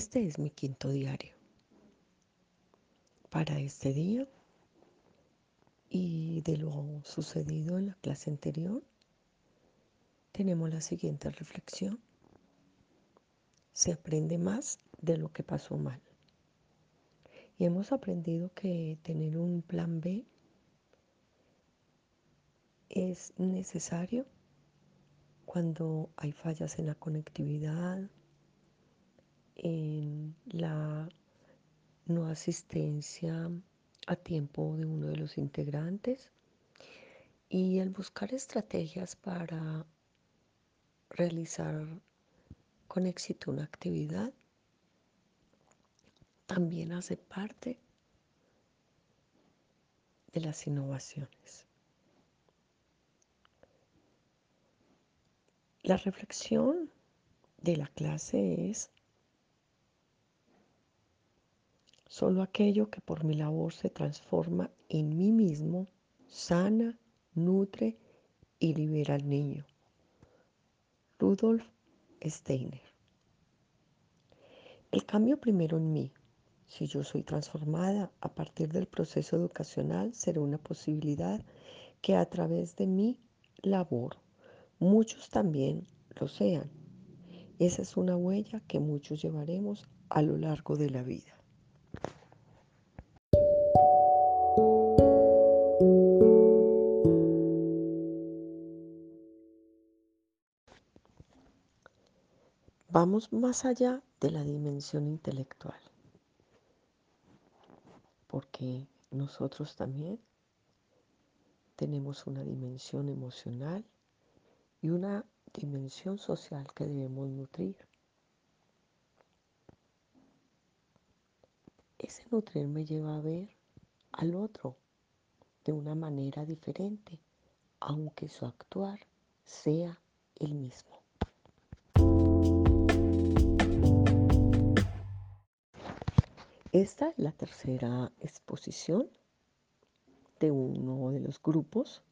Este es mi quinto diario. Para este día y de lo sucedido en la clase anterior, tenemos la siguiente reflexión. Se aprende más de lo que pasó mal. Y hemos aprendido que tener un plan B es necesario cuando hay fallas en la conectividad, en la no asistencia a tiempo de uno de los integrantes y el buscar estrategias para realizar con éxito una actividad también hace parte de las innovaciones. La reflexión de la clase es solo aquello que por mi labor se transforma en mí mismo, sana, nutre y libera al niño. Rudolf Steiner. El cambio primero en mí. Si yo soy transformada a partir del proceso educacional, será una posibilidad que a través de mi labor muchos también lo sean. Esa es una huella que muchos llevaremos a lo largo de la vida. Vamos más allá de la dimensión intelectual, porque nosotros también tenemos una dimensión emocional y una dimensión social que debemos nutrir. Ese nutrir me lleva a ver al otro de una manera diferente, aunque su actuar sea el mismo. Esta es la tercera exposición de uno de los grupos.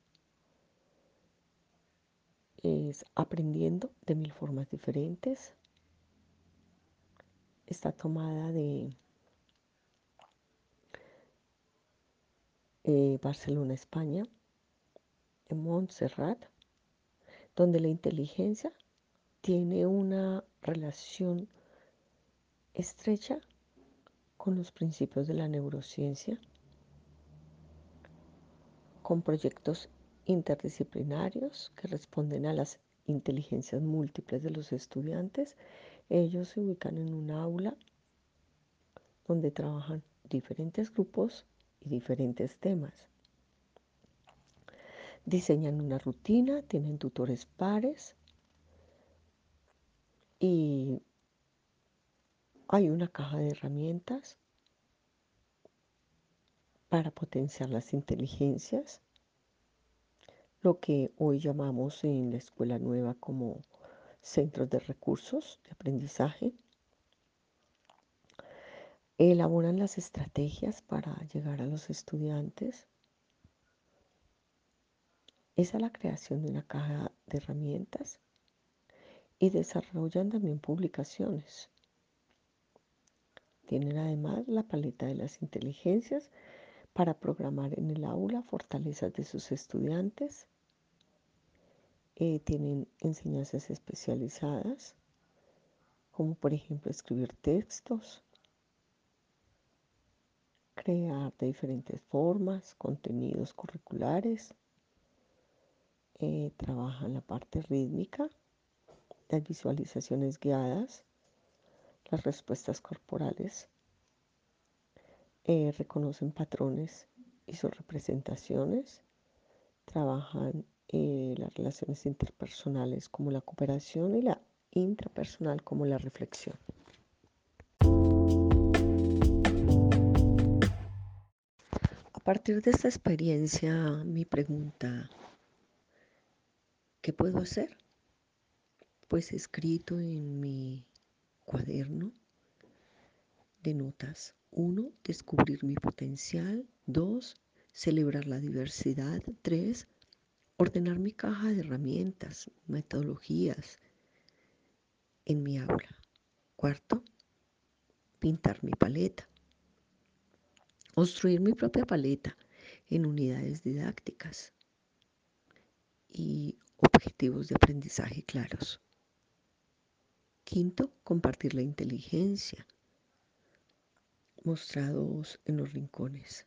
Es aprendiendo de mil formas diferentes. Está tomada de eh, Barcelona, España, en Montserrat, donde la inteligencia tiene una relación estrecha con los principios de la neurociencia, con proyectos interdisciplinarios que responden a las inteligencias múltiples de los estudiantes. Ellos se ubican en un aula donde trabajan diferentes grupos y diferentes temas. Diseñan una rutina, tienen tutores pares y hay una caja de herramientas para potenciar las inteligencias, lo que hoy llamamos en la escuela nueva como centros de recursos de aprendizaje. Elaboran las estrategias para llegar a los estudiantes. Esa es la creación de una caja de herramientas y desarrollan también publicaciones tienen además la paleta de las inteligencias para programar en el aula fortalezas de sus estudiantes. Eh, tienen enseñanzas especializadas, como por ejemplo escribir textos, crear de diferentes formas contenidos curriculares, eh, trabajan la parte rítmica, las visualizaciones guiadas, las respuestas corporales eh, reconocen patrones y sus representaciones, trabajan eh, las relaciones interpersonales como la cooperación y la intrapersonal como la reflexión. A partir de esta experiencia, mi pregunta, ¿qué puedo hacer? Pues escrito en mi cuaderno de notas. Uno, descubrir mi potencial. Dos, celebrar la diversidad. Tres, ordenar mi caja de herramientas, metodologías en mi aula. Cuarto, pintar mi paleta, construir mi propia paleta en unidades didácticas y objetivos de aprendizaje claros. Quinto, compartir la inteligencia mostrados en los rincones.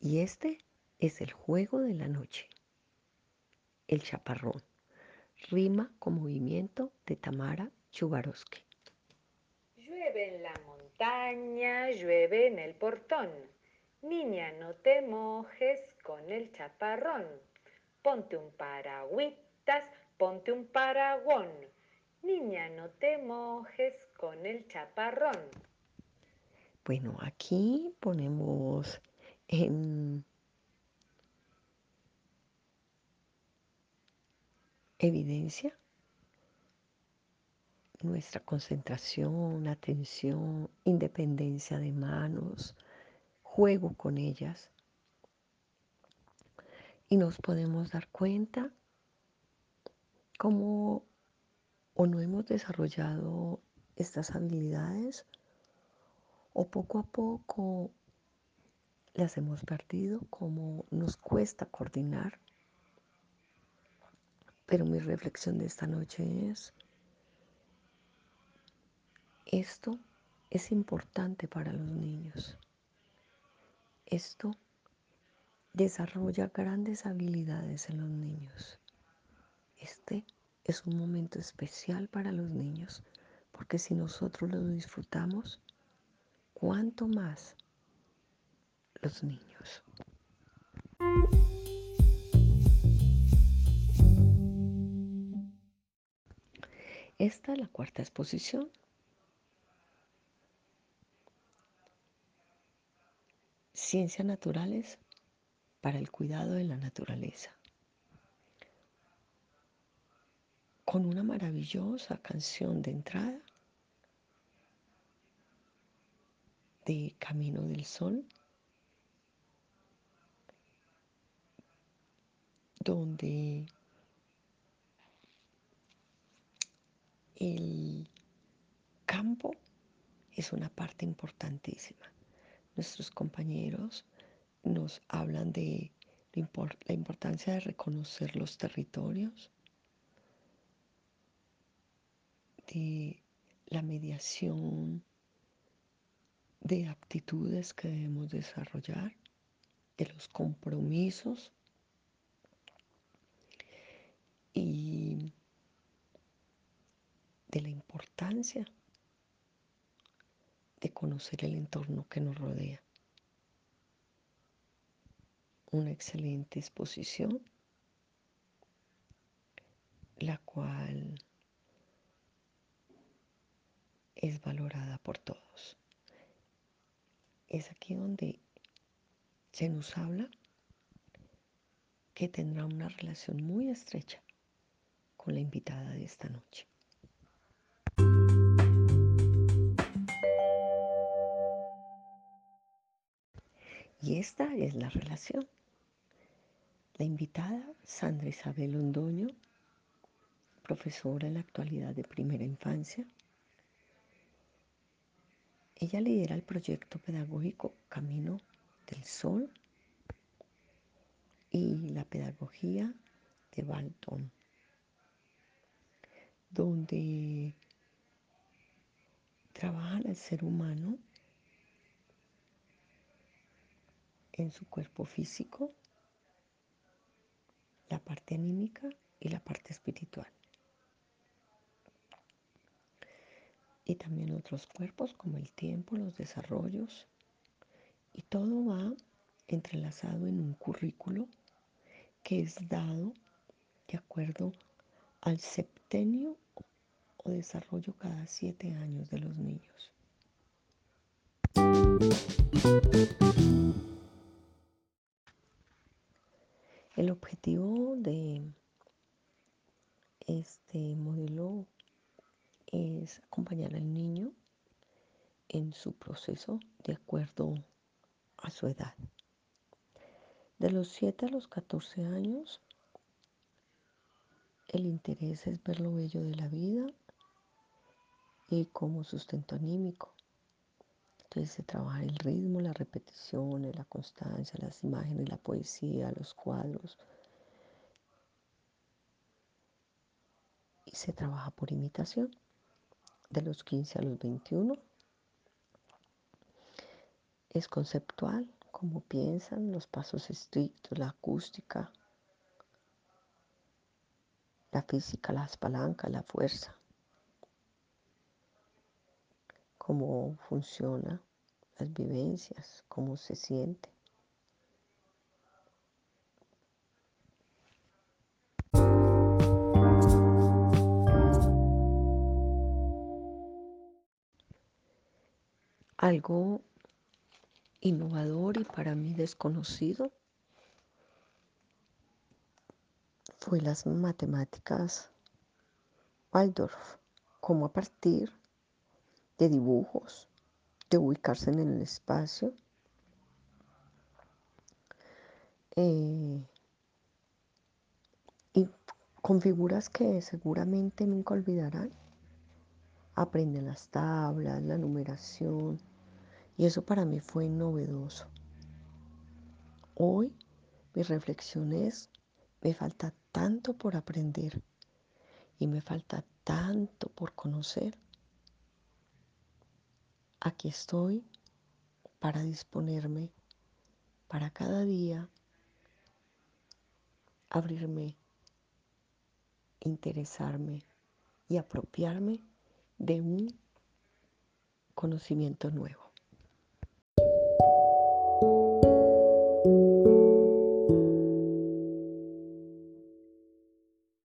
Y este es el juego de la noche. El chaparrón. Rima con movimiento de Tamara Chubarovsky. Llueve en la montaña, llueve en el portón. Niña, no te mojes con el chaparrón. Ponte un paragüitas, ponte un paragón. Niña, no te mojes con el chaparrón. Bueno, aquí ponemos en evidencia nuestra concentración, atención, independencia de manos, juego con ellas. Y nos podemos dar cuenta cómo o no hemos desarrollado estas habilidades o poco a poco las hemos perdido, como nos cuesta coordinar. Pero mi reflexión de esta noche es, esto es importante para los niños. Esto desarrolla grandes habilidades en los niños. Este es un momento especial para los niños, porque si nosotros lo disfrutamos, ¿cuánto más los niños? Esta es la cuarta exposición. Ciencias naturales para el cuidado de la naturaleza. Con una maravillosa canción de entrada de Camino del Sol, donde el campo es una parte importantísima. Nuestros compañeros nos hablan de la importancia de reconocer los territorios, de la mediación de actitudes que debemos desarrollar, de los compromisos y de la importancia de conocer el entorno que nos rodea una excelente exposición, la cual es valorada por todos. Es aquí donde se nos habla que tendrá una relación muy estrecha con la invitada de esta noche. Y esta es la relación. La invitada, Sandra Isabel Londoño, profesora en la actualidad de primera infancia. Ella lidera el proyecto pedagógico Camino del Sol y la pedagogía de Balton, donde trabajan al ser humano en su cuerpo físico, la parte anímica y la parte espiritual. Y también otros cuerpos como el tiempo, los desarrollos. Y todo va entrelazado en un currículo que es dado de acuerdo al septenio o desarrollo cada siete años de los niños. El objetivo de este modelo es acompañar al niño en su proceso de acuerdo a su edad. De los 7 a los 14 años, el interés es ver lo bello de la vida y como sustento anímico. Entonces se trabaja el ritmo, la repetición, la constancia, las imágenes, la poesía, los cuadros. Y se trabaja por imitación de los 15 a los 21. Es conceptual, como piensan, los pasos estrictos, la acústica, la física, las palancas, la fuerza. Cómo funciona, las vivencias, cómo se siente. Algo innovador y para mí desconocido fue las matemáticas Waldorf, como a partir de dibujos, de ubicarse en el espacio. Eh, y con figuras que seguramente nunca olvidarán. Aprenden las tablas, la numeración, y eso para mí fue novedoso. Hoy mi reflexión es, me falta tanto por aprender y me falta tanto por conocer Aquí estoy para disponerme para cada día abrirme, interesarme y apropiarme de un conocimiento nuevo.